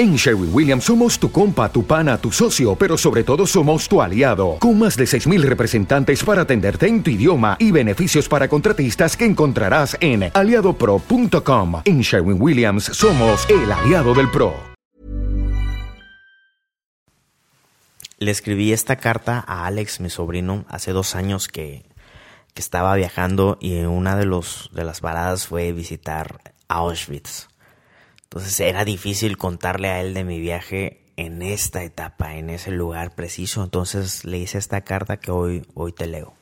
En Sherwin Williams somos tu compa, tu pana, tu socio, pero sobre todo somos tu aliado, con más de 6.000 representantes para atenderte en tu idioma y beneficios para contratistas que encontrarás en aliadopro.com. En Sherwin Williams somos el aliado del PRO. Le escribí esta carta a Alex, mi sobrino, hace dos años que, que estaba viajando y una de, los, de las paradas fue visitar Auschwitz. Entonces era difícil contarle a él de mi viaje en esta etapa, en ese lugar preciso. Entonces le hice esta carta que hoy, hoy te leo.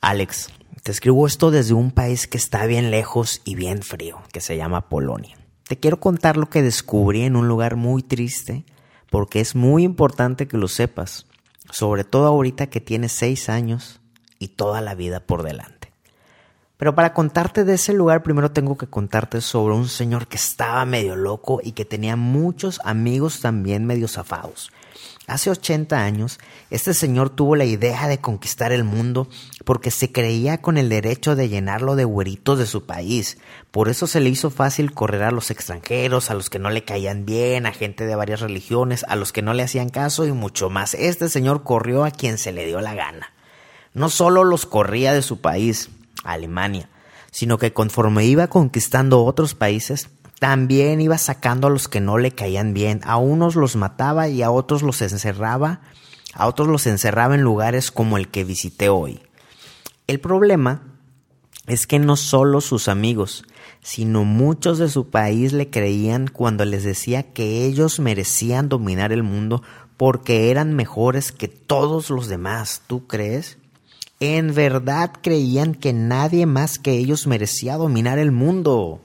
Alex, te escribo esto desde un país que está bien lejos y bien frío, que se llama Polonia. Te quiero contar lo que descubrí en un lugar muy triste, porque es muy importante que lo sepas, sobre todo ahorita que tienes seis años y toda la vida por delante. Pero para contarte de ese lugar, primero tengo que contarte sobre un señor que estaba medio loco y que tenía muchos amigos también medio zafados. Hace 80 años, este señor tuvo la idea de conquistar el mundo porque se creía con el derecho de llenarlo de güeritos de su país. Por eso se le hizo fácil correr a los extranjeros, a los que no le caían bien, a gente de varias religiones, a los que no le hacían caso y mucho más. Este señor corrió a quien se le dio la gana. No solo los corría de su país, Alemania, sino que conforme iba conquistando otros países, también iba sacando a los que no le caían bien. A unos los mataba y a otros los encerraba, a otros los encerraba en lugares como el que visité hoy. El problema es que no solo sus amigos, sino muchos de su país le creían cuando les decía que ellos merecían dominar el mundo porque eran mejores que todos los demás. ¿Tú crees? En verdad creían que nadie más que ellos merecía dominar el mundo.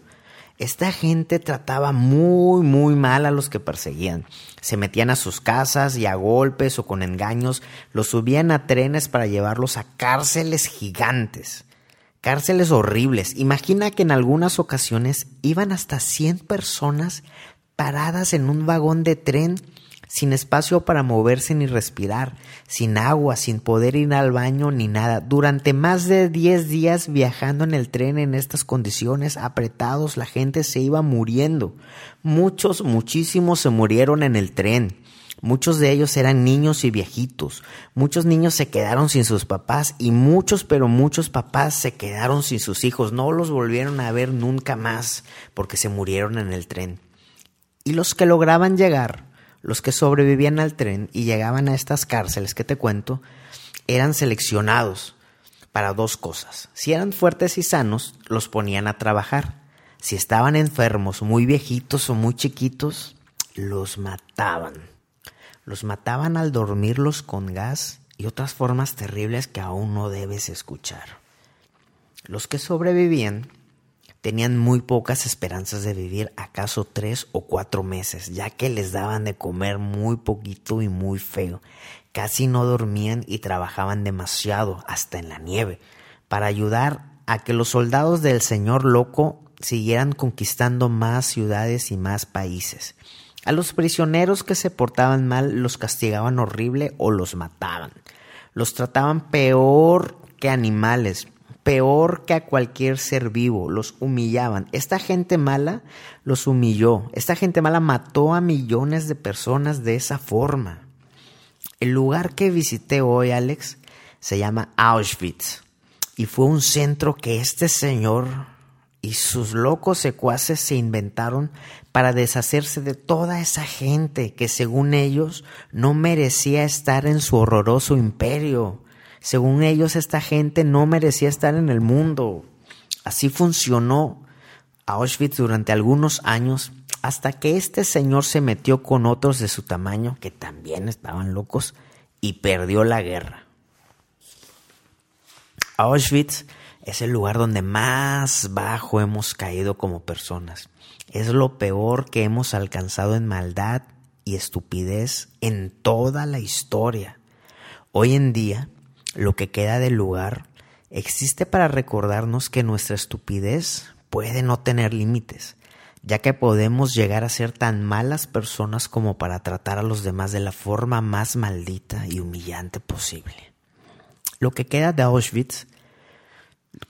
Esta gente trataba muy, muy mal a los que perseguían. Se metían a sus casas y a golpes o con engaños los subían a trenes para llevarlos a cárceles gigantes. Cárceles horribles. Imagina que en algunas ocasiones iban hasta 100 personas paradas en un vagón de tren sin espacio para moverse ni respirar, sin agua, sin poder ir al baño ni nada. Durante más de 10 días viajando en el tren en estas condiciones apretados, la gente se iba muriendo. Muchos, muchísimos se murieron en el tren. Muchos de ellos eran niños y viejitos. Muchos niños se quedaron sin sus papás y muchos, pero muchos papás se quedaron sin sus hijos. No los volvieron a ver nunca más porque se murieron en el tren. Y los que lograban llegar los que sobrevivían al tren y llegaban a estas cárceles que te cuento, eran seleccionados para dos cosas. Si eran fuertes y sanos, los ponían a trabajar. Si estaban enfermos, muy viejitos o muy chiquitos, los mataban. Los mataban al dormirlos con gas y otras formas terribles que aún no debes escuchar. Los que sobrevivían tenían muy pocas esperanzas de vivir acaso tres o cuatro meses, ya que les daban de comer muy poquito y muy feo. Casi no dormían y trabajaban demasiado, hasta en la nieve, para ayudar a que los soldados del señor loco siguieran conquistando más ciudades y más países. A los prisioneros que se portaban mal los castigaban horrible o los mataban. Los trataban peor que animales, peor que a cualquier ser vivo, los humillaban. Esta gente mala los humilló, esta gente mala mató a millones de personas de esa forma. El lugar que visité hoy, Alex, se llama Auschwitz y fue un centro que este señor y sus locos secuaces se inventaron para deshacerse de toda esa gente que según ellos no merecía estar en su horroroso imperio. Según ellos, esta gente no merecía estar en el mundo. Así funcionó Auschwitz durante algunos años hasta que este señor se metió con otros de su tamaño que también estaban locos y perdió la guerra. Auschwitz es el lugar donde más bajo hemos caído como personas. Es lo peor que hemos alcanzado en maldad y estupidez en toda la historia. Hoy en día, lo que queda del lugar existe para recordarnos que nuestra estupidez puede no tener límites, ya que podemos llegar a ser tan malas personas como para tratar a los demás de la forma más maldita y humillante posible. Lo que queda de Auschwitz,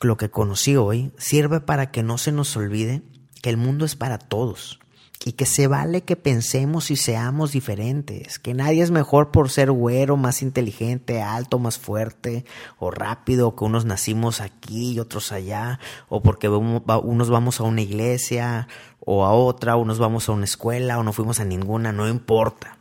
lo que conocí hoy, sirve para que no se nos olvide que el mundo es para todos, y que se vale que pensemos y seamos diferentes, que nadie es mejor por ser güero, más inteligente, alto, más fuerte o rápido, que unos nacimos aquí y otros allá, o porque unos vamos a una iglesia o a otra, unos vamos a una escuela o no fuimos a ninguna, no importa.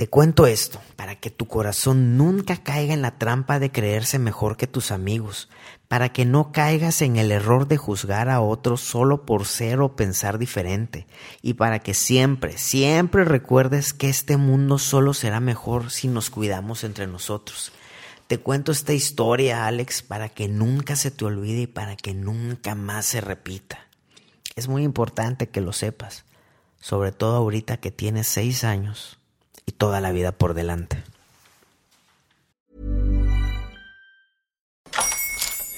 Te cuento esto para que tu corazón nunca caiga en la trampa de creerse mejor que tus amigos, para que no caigas en el error de juzgar a otros solo por ser o pensar diferente, y para que siempre, siempre recuerdes que este mundo solo será mejor si nos cuidamos entre nosotros. Te cuento esta historia, Alex, para que nunca se te olvide y para que nunca más se repita. Es muy importante que lo sepas, sobre todo ahorita que tienes seis años y toda la vida por delante.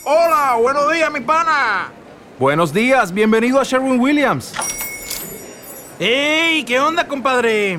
Hola, buenos días, mi pana. Buenos días, bienvenido a Sherwin Williams. ¡Ey! ¿Qué onda, compadre?